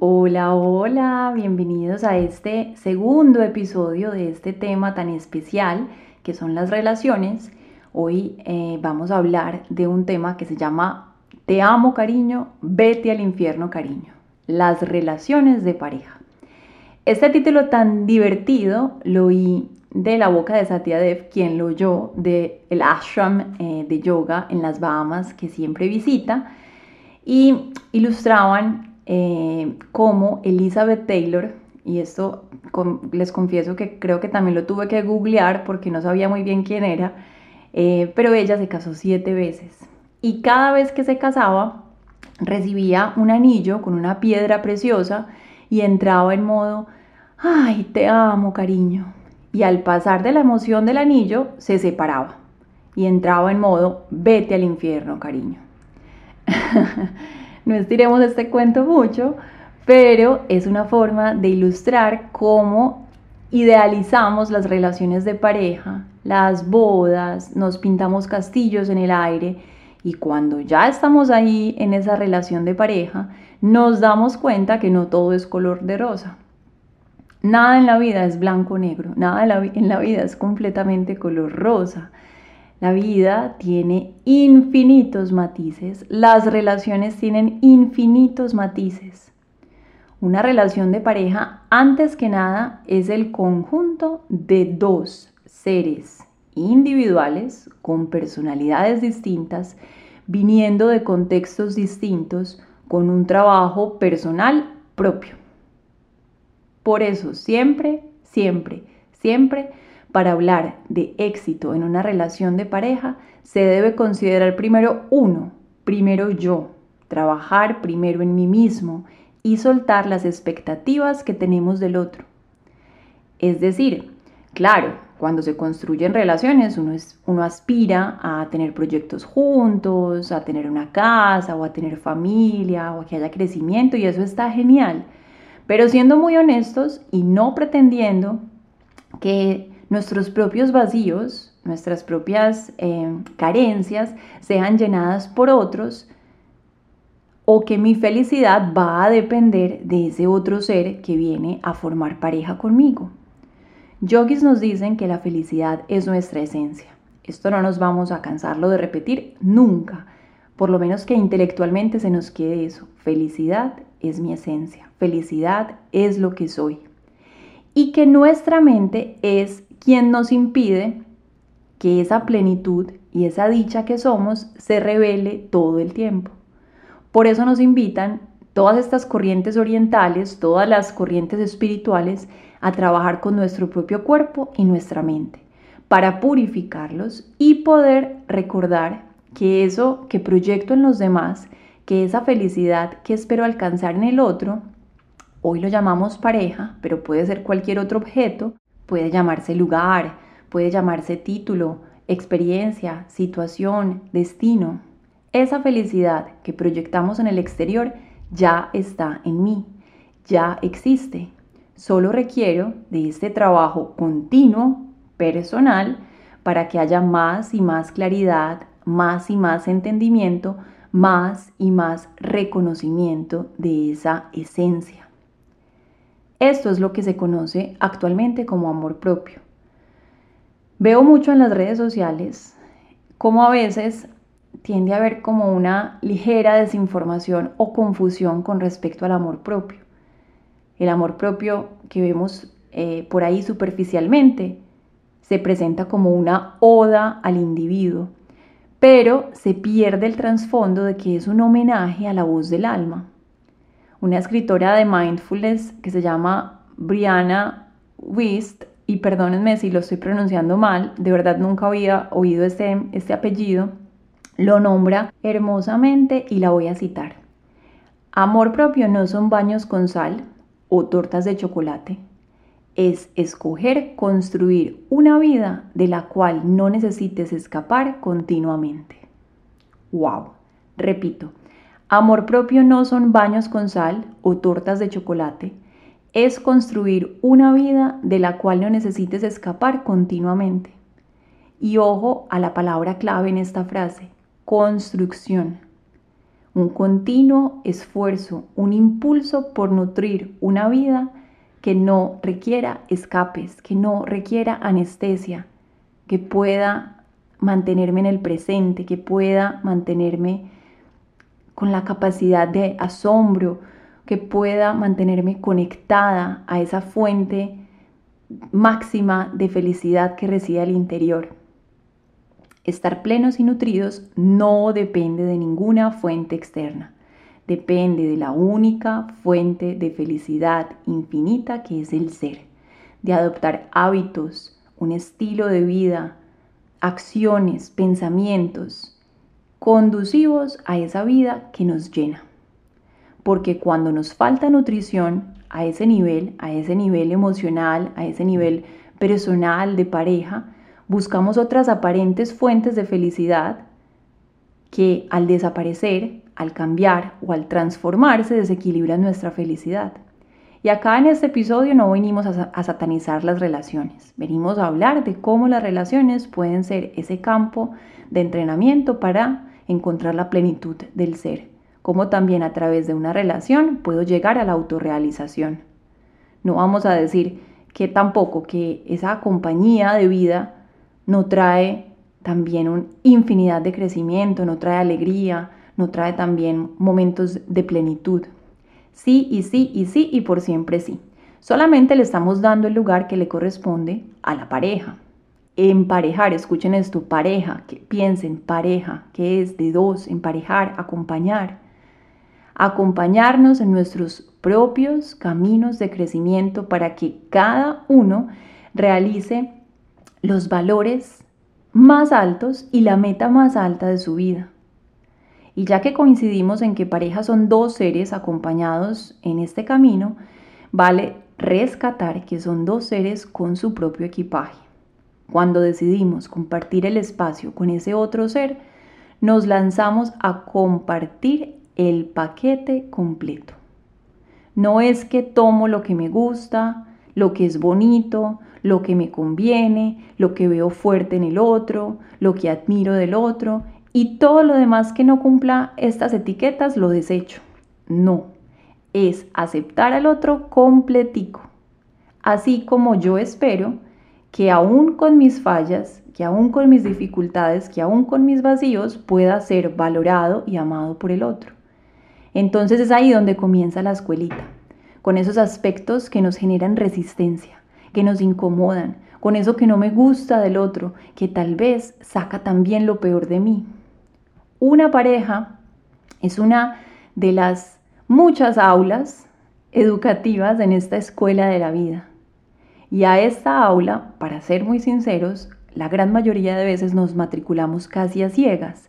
hola, hola, bienvenidos a este segundo episodio de este tema tan especial que son las relaciones. Hoy eh, vamos a hablar de un tema que se llama Te amo cariño, vete al infierno cariño, las relaciones de pareja. Este título tan divertido lo oí de la boca de Satya Dev, quien lo oyó del el ashram eh, de yoga en las Bahamas que siempre visita y ilustraban eh, cómo Elizabeth Taylor, y esto les confieso que creo que también lo tuve que googlear porque no sabía muy bien quién era, eh, pero ella se casó siete veces y cada vez que se casaba recibía un anillo con una piedra preciosa y entraba en modo, ay, te amo, cariño. Y al pasar de la emoción del anillo, se separaba y entraba en modo, vete al infierno, cariño. no estiremos este cuento mucho, pero es una forma de ilustrar cómo idealizamos las relaciones de pareja, las bodas, nos pintamos castillos en el aire y cuando ya estamos ahí en esa relación de pareja, nos damos cuenta que no todo es color de rosa. Nada en la vida es blanco-negro, nada en la vida es completamente color rosa. La vida tiene infinitos matices, las relaciones tienen infinitos matices. Una relación de pareja, antes que nada, es el conjunto de dos seres individuales con personalidades distintas, viniendo de contextos distintos, con un trabajo personal propio. Por eso, siempre, siempre, siempre para hablar de éxito en una relación de pareja, se debe considerar primero uno, primero yo, trabajar primero en mí mismo y soltar las expectativas que tenemos del otro. Es decir, claro, cuando se construyen relaciones uno, es, uno aspira a tener proyectos juntos, a tener una casa o a tener familia o a que haya crecimiento y eso está genial. Pero siendo muy honestos y no pretendiendo que nuestros propios vacíos, nuestras propias eh, carencias sean llenadas por otros o que mi felicidad va a depender de ese otro ser que viene a formar pareja conmigo. Yogis nos dicen que la felicidad es nuestra esencia. Esto no nos vamos a cansarlo de repetir nunca, por lo menos que intelectualmente se nos quede eso. Felicidad es mi esencia, felicidad es lo que soy. Y que nuestra mente es quien nos impide que esa plenitud y esa dicha que somos se revele todo el tiempo. Por eso nos invitan todas estas corrientes orientales, todas las corrientes espirituales, a trabajar con nuestro propio cuerpo y nuestra mente, para purificarlos y poder recordar que eso que proyecto en los demás, que esa felicidad que espero alcanzar en el otro, hoy lo llamamos pareja, pero puede ser cualquier otro objeto, Puede llamarse lugar, puede llamarse título, experiencia, situación, destino. Esa felicidad que proyectamos en el exterior ya está en mí, ya existe. Solo requiero de este trabajo continuo, personal, para que haya más y más claridad, más y más entendimiento, más y más reconocimiento de esa esencia. Esto es lo que se conoce actualmente como amor propio. Veo mucho en las redes sociales cómo a veces tiende a haber como una ligera desinformación o confusión con respecto al amor propio. El amor propio que vemos eh, por ahí superficialmente se presenta como una oda al individuo, pero se pierde el trasfondo de que es un homenaje a la voz del alma, una escritora de mindfulness que se llama Brianna Wist, y perdónenme si lo estoy pronunciando mal, de verdad nunca había oído este, este apellido, lo nombra hermosamente y la voy a citar. Amor propio no son baños con sal, o tortas de chocolate. Es escoger construir una vida de la cual no necesites escapar continuamente. ¡Wow! Repito, amor propio no son baños con sal o tortas de chocolate. Es construir una vida de la cual no necesites escapar continuamente. Y ojo a la palabra clave en esta frase, construcción un continuo esfuerzo, un impulso por nutrir una vida que no requiera escapes, que no requiera anestesia, que pueda mantenerme en el presente, que pueda mantenerme con la capacidad de asombro, que pueda mantenerme conectada a esa fuente máxima de felicidad que reside al interior. Estar plenos y nutridos no depende de ninguna fuente externa. Depende de la única fuente de felicidad infinita que es el ser. De adoptar hábitos, un estilo de vida, acciones, pensamientos conducivos a esa vida que nos llena. Porque cuando nos falta nutrición a ese nivel, a ese nivel emocional, a ese nivel personal de pareja, buscamos otras aparentes fuentes de felicidad que al desaparecer, al cambiar o al transformarse desequilibran nuestra felicidad. Y acá en este episodio no venimos a, satanizar las relaciones, venimos a hablar de cómo las relaciones pueden ser ese campo de entrenamiento para encontrar la plenitud del ser, cómo también a través de una relación puedo llegar a la autorrealización. No vamos a decir que tampoco que esa compañía de vida no trae también una infinidad de crecimiento, no trae alegría, no trae también momentos de plenitud. Sí y sí y sí y por siempre sí. Solamente le estamos dando el lugar que le corresponde a la pareja. Emparejar, escuchen esto, pareja, que piensen, pareja, que es de dos, emparejar, acompañar. Acompañarnos en nuestros propios caminos de crecimiento para que cada uno realice los valores más altos y la meta más alta de su vida. Y ya que coincidimos en que pareja son dos seres acompañados en este camino, vale rescatar que son dos seres con su propio equipaje. Cuando decidimos compartir el espacio con ese otro ser, nos lanzamos a compartir el paquete completo. No es que tomo lo que me gusta, lo que es bonito, lo que me conviene, lo que veo fuerte en el otro, lo que admiro del otro y todo lo demás que no cumpla estas etiquetas lo desecho. No, es aceptar al otro completico. Así como yo espero que aún con mis fallas, que aún con mis dificultades, que aún con mis vacíos pueda ser valorado y amado por el otro. Entonces es ahí donde comienza la escuelita, con esos aspectos que nos generan resistencia, que nos incomodan, con eso que no me gusta del otro, que tal vez saca también lo peor de mí. Una pareja es una de las muchas aulas educativas en esta escuela de la vida. Y a esta aula, para ser muy sinceros, la gran mayoría de veces nos matriculamos casi a ciegas,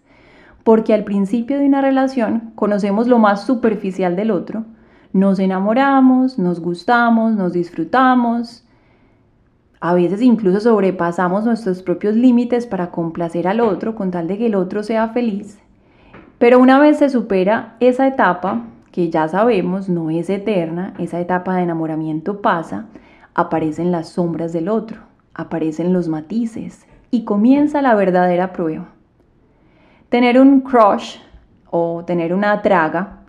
porque al principio de una relación conocemos lo más superficial del otro, nos enamoramos, nos gustamos, nos disfrutamos, a veces incluso sobrepasamos nuestros propios límites para complacer al otro con tal de que el otro sea feliz. Pero una vez se supera esa etapa, que ya sabemos no es eterna, esa etapa de enamoramiento pasa, aparecen las sombras del otro, aparecen los matices y comienza la verdadera prueba. Tener un crush o tener una traga,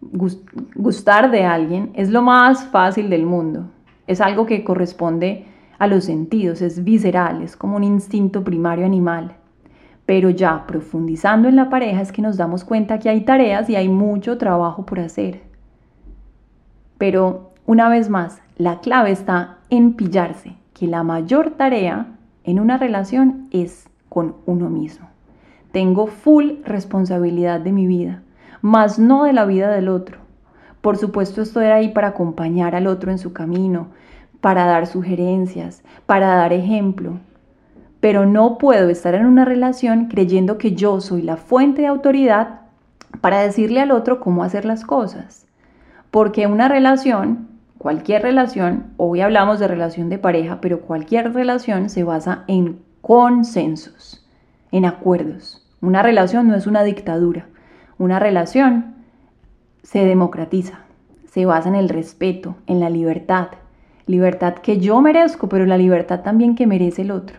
gustar de alguien, es lo más fácil del mundo. Es algo que corresponde a los sentidos, es visceral, es como un instinto primario animal. Pero ya profundizando en la pareja es que nos damos cuenta que hay tareas y hay mucho trabajo por hacer. Pero una vez más, la clave está en pillarse, que la mayor tarea en una relación es con uno mismo. Tengo full responsabilidad de mi vida, más no de la vida del otro. Por supuesto estoy ahí para acompañar al otro en su camino, para dar sugerencias, para dar ejemplo. Pero no puedo estar en una relación creyendo que yo soy la fuente de autoridad para decirle al otro cómo hacer las cosas. Porque una relación, cualquier relación, hoy hablamos de relación de pareja, pero cualquier relación se basa en consensos, en acuerdos. Una relación no es una dictadura. Una relación se democratiza, se basa en el respeto, en la libertad. Libertad que yo merezco, pero la libertad también que merece el otro.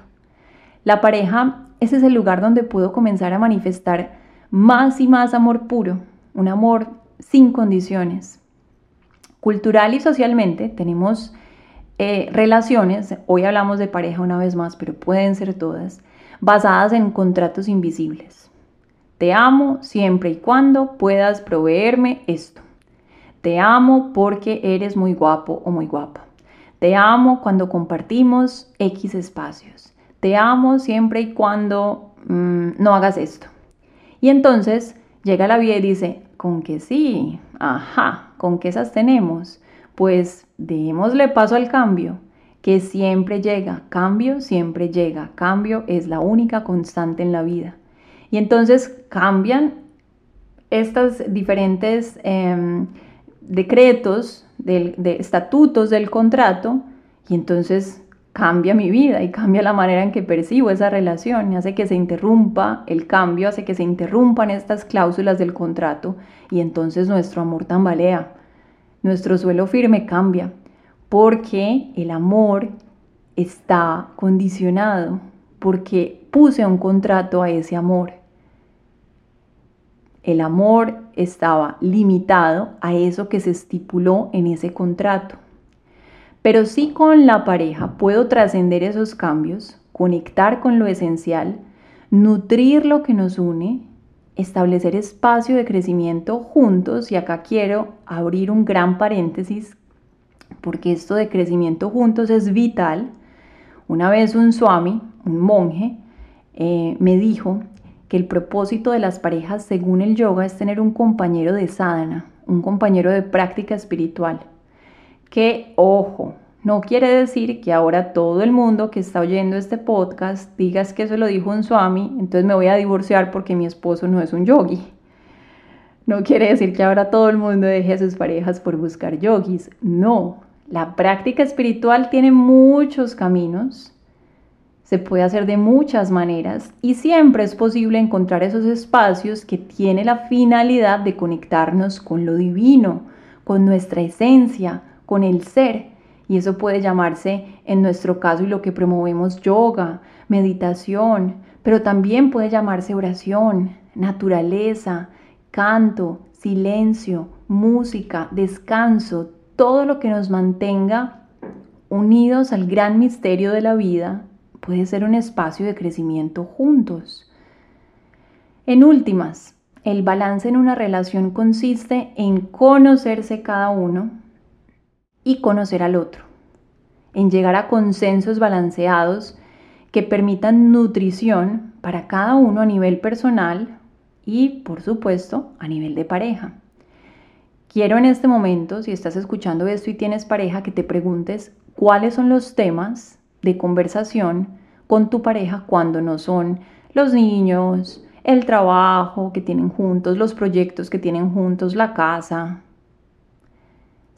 La pareja, ese es el lugar donde puedo comenzar a manifestar más y más amor puro, un amor sin condiciones. Cultural y socialmente tenemos eh, relaciones, hoy hablamos de pareja una vez más, pero pueden ser todas, basadas en contratos invisibles. Te amo siempre y cuando puedas proveerme esto. Te amo porque eres muy guapo o muy guapa. Te amo cuando compartimos X espacios. Te amo siempre y cuando mm, no hagas esto. Y entonces llega la vida y dice, con que sí, ajá, con que esas tenemos. Pues démosle paso al cambio, que siempre llega, cambio siempre llega, cambio es la única constante en la vida. Y entonces cambian estos diferentes em, decretos, de estatutos del contrato, y entonces cambia mi vida y cambia la manera en que percibo esa relación, hace que se interrumpa el cambio, hace que se interrumpan estas cláusulas del contrato y entonces nuestro amor tambalea, nuestro suelo firme cambia, porque el amor está condicionado, porque puse un contrato a ese amor. El amor estaba limitado a eso que se estipuló en ese contrato. Pero sí con la pareja puedo trascender esos cambios, conectar con lo esencial, nutrir lo que nos une, establecer espacio de crecimiento juntos. Y acá quiero abrir un gran paréntesis porque esto de crecimiento juntos es vital. Una vez un swami, un monje, eh, me dijo que el propósito de las parejas según el yoga es tener un compañero de sadhana, un compañero de práctica espiritual que, ojo, no quiere decir que ahora todo el mundo que está oyendo este podcast digas que eso lo dijo un swami, entonces me voy a divorciar porque mi esposo no es un yogi. No quiere decir que ahora todo el mundo deje a sus parejas por buscar yogis. No, la práctica espiritual tiene muchos caminos, se puede hacer de muchas maneras y siempre es posible encontrar esos espacios que tienen la finalidad de conectarnos con lo divino, con nuestra esencia, con el ser. Y eso puede llamarse, en nuestro caso, y lo que promovemos, yoga, meditación, pero también puede llamarse oración, naturaleza, canto, silencio, música, descanso, todo lo que nos mantenga unidos al gran misterio de la vida puede ser un espacio de crecimiento juntos. En últimas, el balance en una relación consiste en conocerse cada uno, y conocer al otro, en llegar a consensos balanceados que permitan nutrición para cada uno a nivel personal y, por supuesto, a nivel de pareja. Quiero en este momento, si estás escuchando esto y tienes pareja, que te preguntes cuáles son los temas de conversación con tu pareja cuando no son los niños, el trabajo que tienen juntos, los proyectos que tienen juntos, la casa,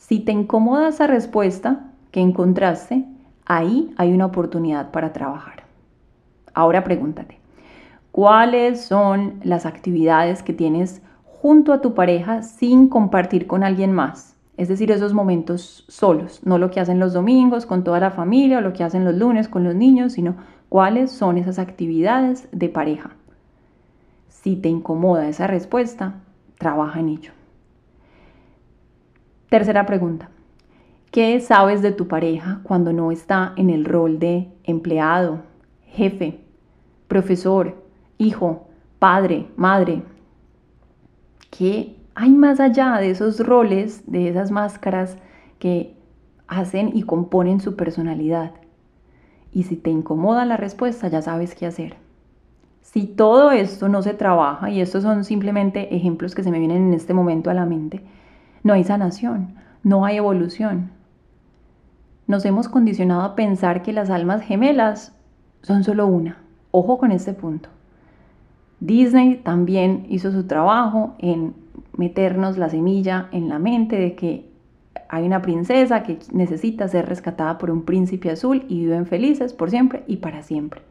si te incomoda esa respuesta que encontraste, ahí hay una oportunidad para trabajar. Ahora pregúntate, ¿cuáles son las actividades que tienes junto a tu pareja sin compartir con alguien más? Es decir, esos momentos solos, no lo que hacen los domingos con toda la familia o lo que hacen los lunes con los niños, sino cuáles son esas actividades de pareja. Si te incomoda esa respuesta, trabaja en ello. Tercera pregunta. ¿Qué sabes de tu pareja cuando no está en el rol de empleado, jefe, profesor, hijo, padre, madre? ¿Qué hay más allá de esos roles, de esas máscaras que hacen y componen su personalidad? Y si te incomoda la respuesta, ya sabes qué hacer. Si todo esto no se trabaja, y estos son simplemente ejemplos que se me vienen en este momento a la mente, no hay sanación, no hay evolución. Nos hemos condicionado a pensar que las almas gemelas son solo una. Ojo con este punto. Disney también hizo su trabajo en meternos la semilla en la mente de que hay una princesa que necesita ser rescatada por un príncipe azul y viven felices por siempre y para siempre.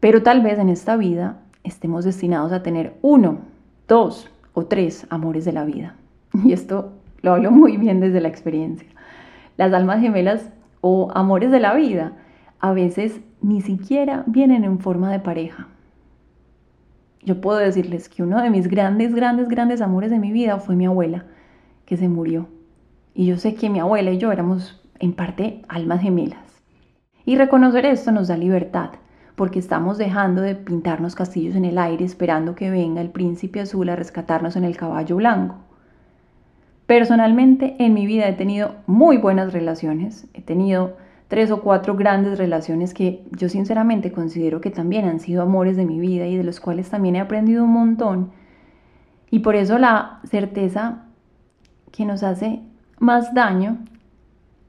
Pero tal vez en esta vida estemos destinados a tener uno, dos o tres amores de la vida. Y esto lo hablo muy bien desde la experiencia. Las almas gemelas o amores de la vida a veces ni siquiera vienen en forma de pareja. Yo puedo decirles que uno de mis grandes, grandes, grandes amores de mi vida fue mi abuela, que se murió. Y yo sé que mi abuela y yo éramos en parte almas gemelas. Y reconocer esto nos da libertad, porque estamos dejando de pintarnos castillos en el aire esperando que venga el príncipe azul a rescatarnos en el caballo blanco. Personalmente en mi vida he tenido muy buenas relaciones, he tenido tres o cuatro grandes relaciones que yo sinceramente considero que también han sido amores de mi vida y de los cuales también he aprendido un montón. Y por eso la certeza que nos hace más daño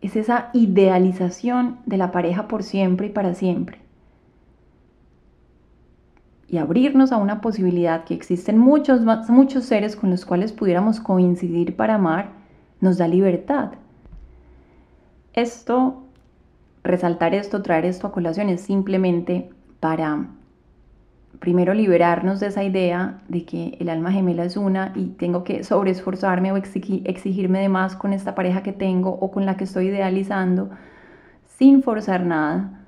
es esa idealización de la pareja por siempre y para siempre. Y abrirnos a una posibilidad que existen muchos, muchos seres con los cuales pudiéramos coincidir para amar, nos da libertad. Esto resaltar esto, traer esto a colación es simplemente para primero liberarnos de esa idea de que el alma gemela es una y tengo que sobreesforzarme o exigirme de más con esta pareja que tengo o con la que estoy idealizando sin forzar nada,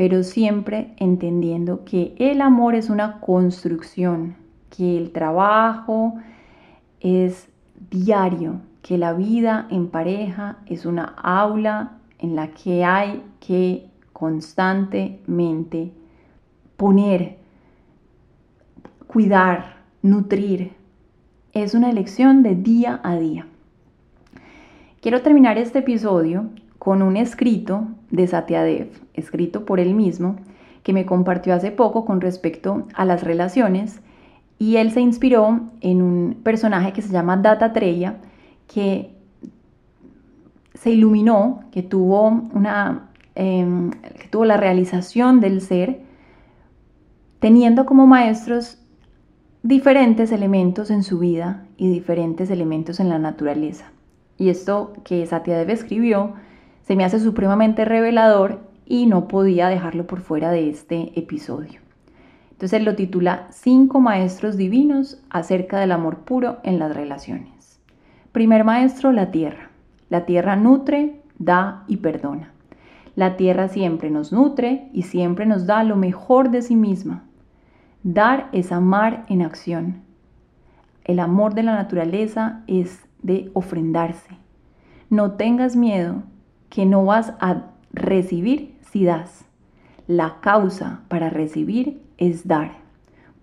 pero siempre entendiendo que el amor es una construcción, que el trabajo es diario, que la vida en pareja es una aula en la que hay que constantemente poner, cuidar, nutrir. Es una elección de día a día. Quiero terminar este episodio con un escrito de Satyadev, escrito por él mismo, que me compartió hace poco con respecto a las relaciones y él se inspiró en un personaje que se llama Data Treya, que se iluminó, que tuvo, una, em, que tuvo la realización del ser, teniendo como maestros diferentes elementos en su vida y diferentes elementos en la naturaleza. Y esto que Satyadev escribió se me hace supremamente revelador y no podía dejarlo por fuera de este episodio. Entonces él lo titula Cinco maestros divinos acerca del amor puro en las relaciones. Primer maestro, la tierra. La tierra nutre, da y perdona. La tierra siempre nos nutre y siempre nos da lo mejor de sí misma. Dar es amar en acción. El amor de la naturaleza es de ofrendarse. No tengas miedo que no vas a recibir si das. La causa para recibir es dar.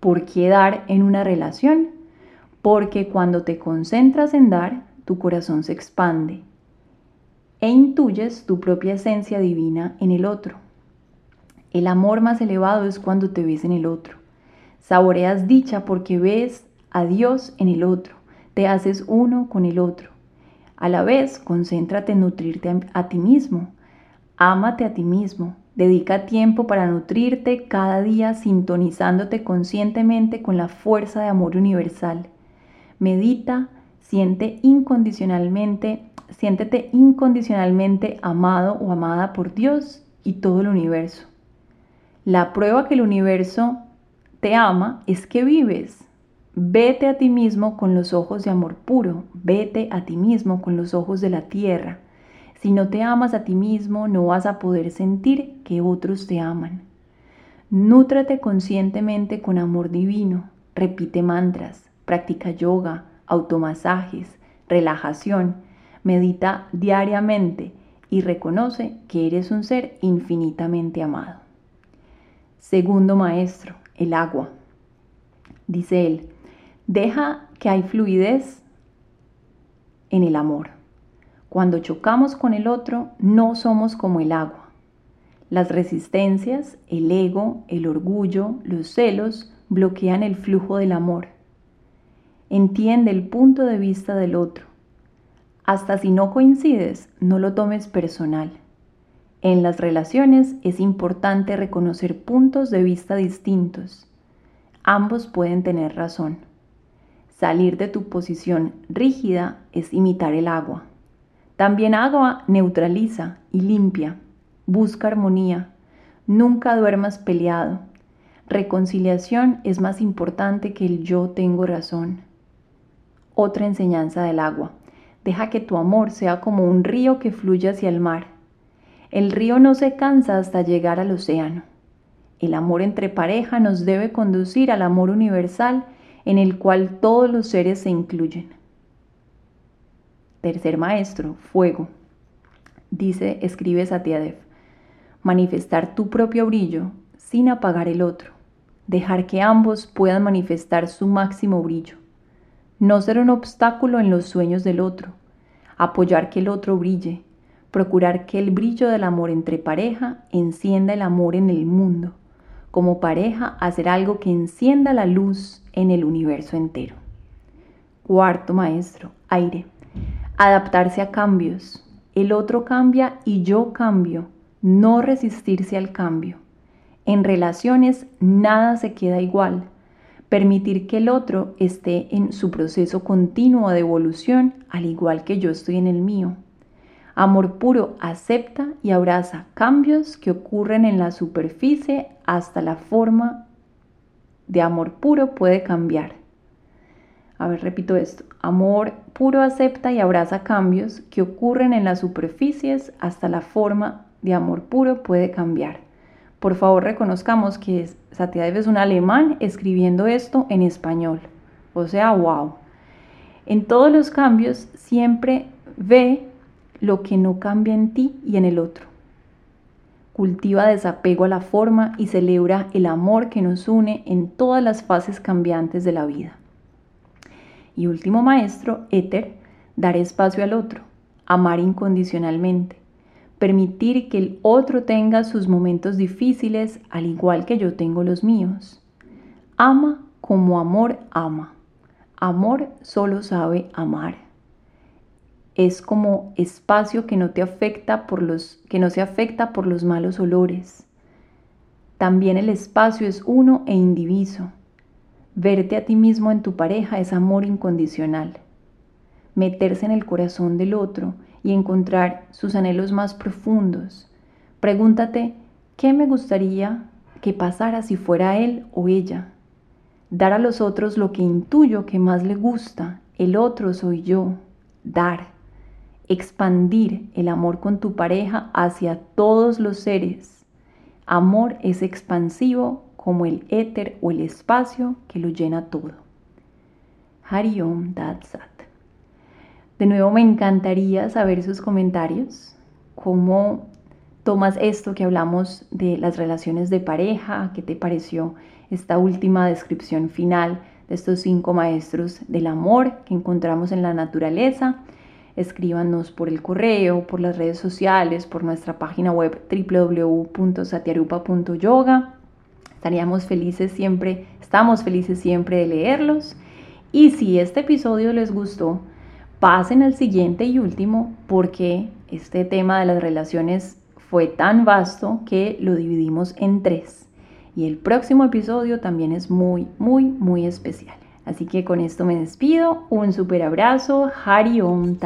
¿Por qué dar en una relación? Porque cuando te concentras en dar, tu corazón se expande e intuyes tu propia esencia divina en el otro. El amor más elevado es cuando te ves en el otro. Saboreas dicha porque ves a Dios en el otro, te haces uno con el otro. A la vez, concéntrate en nutrirte a ti mismo. Ámate a ti mismo. Dedica tiempo para nutrirte cada día sintonizándote conscientemente con la fuerza de amor universal. Medita, siente incondicionalmente siéntete incondicionalmente amado o amada por Dios y todo el universo. La prueba que el universo te ama es que vives. Vete a ti mismo con los ojos de amor puro, vete a ti mismo con los ojos de la tierra. Si no te amas a ti mismo, no vas a poder sentir que otros te aman. Nútrate conscientemente con amor divino, repite mantras, practica yoga, automasajes, relajación Medita diariamente y reconoce que eres un ser infinitamente amado. Segundo maestro, el agua. Dice él, deja que hay fluidez en el amor. Cuando chocamos con el otro, no somos como el agua. Las resistencias, el ego, el orgullo, los celos bloquean el flujo del amor. Entiende el punto de vista del otro hasta si no coincides, no lo tomes personal. En las relaciones es importante reconocer puntos de vista distintos. Ambos pueden tener razón. Salir de tu posición rígida es imitar el agua. También agua neutraliza y limpia. Busca armonía. Nunca duermas peleado. Reconciliación es más importante que el yo tengo razón. Otra enseñanza del agua. Deja que tu amor sea como un río que fluye hacia el mar. El río no se cansa hasta llegar al océano. El amor entre pareja nos debe conducir al amor universal en el cual todos los seres se incluyen. Tercer maestro, fuego. Dice, escribe Satyadev, manifestar tu propio brillo sin apagar el otro, dejar que ambos puedan manifestar su máximo brillo, no ser un obstáculo en los sueños del otro, apoyar que el otro brille, procurar que el brillo del amor entre pareja encienda el amor en el mundo, como pareja hacer algo que encienda la luz en el universo entero. Cuarto maestro, aire. Adaptarse a cambios. El otro cambia y yo cambio. No resistirse al cambio. En relaciones nada se queda igual. Permitir que el otro esté en su proceso continuo de evolución al igual que yo estoy en el mío. Amor puro acepta y abraza cambios que ocurren en la superficie hasta la forma de amor puro puede cambiar. A ver, repito esto. Amor puro acepta y abraza cambios que ocurren en las superficies hasta la forma de amor puro puede cambiar. Por favor, reconozcamos que Satyadev es un alemán escribiendo esto en español. O sea, wow. En todos los cambios siempre ve lo que no cambia en ti y en el otro. Cultiva desapego a la forma y celebra el amor que nos une en todas las fases cambiantes de la vida. Y último maestro, éter, dar espacio al otro, amar incondicionalmente, permitir que el otro tenga sus momentos difíciles al igual que yo tengo los míos. Ama como amor ama. Amor solo sabe amar. Es como espacio que no te afecta por los que no se afecta por los malos olores. También el espacio es uno e indiviso. Verte a ti mismo en tu pareja es amor incondicional. Meterse en el corazón del otro y encontrar sus anhelos más profundos. Pregúntate, ¿qué me gustaría que pasara si fuera él o ella? Dar a los otros lo que intuyo que más le gusta. El otro soy yo. Dar. Expandir el amor con tu pareja hacia todos los seres. Amor es expansivo como el éter o el espacio que lo llena todo. Hariom Datsat. De nuevo me encantaría saber sus comentarios, cómo tomas esto que hablamos de las relaciones de pareja, qué te pareció esta última descripción final de estos cinco maestros del amor que encontramos en la naturaleza. Escríbanos por el correo, por las redes sociales, por nuestra página web www.satyarupa.yoga Estaríamos felices siempre, estamos felices siempre de leerlos. Y si este episodio les gustó, pasen al siguiente y último porque este tema de las relaciones fue tan vasto que lo dividimos en tres. Y el próximo episodio también es muy, muy, muy especial. Así que con esto me despido. Un super abrazo. Hari Om.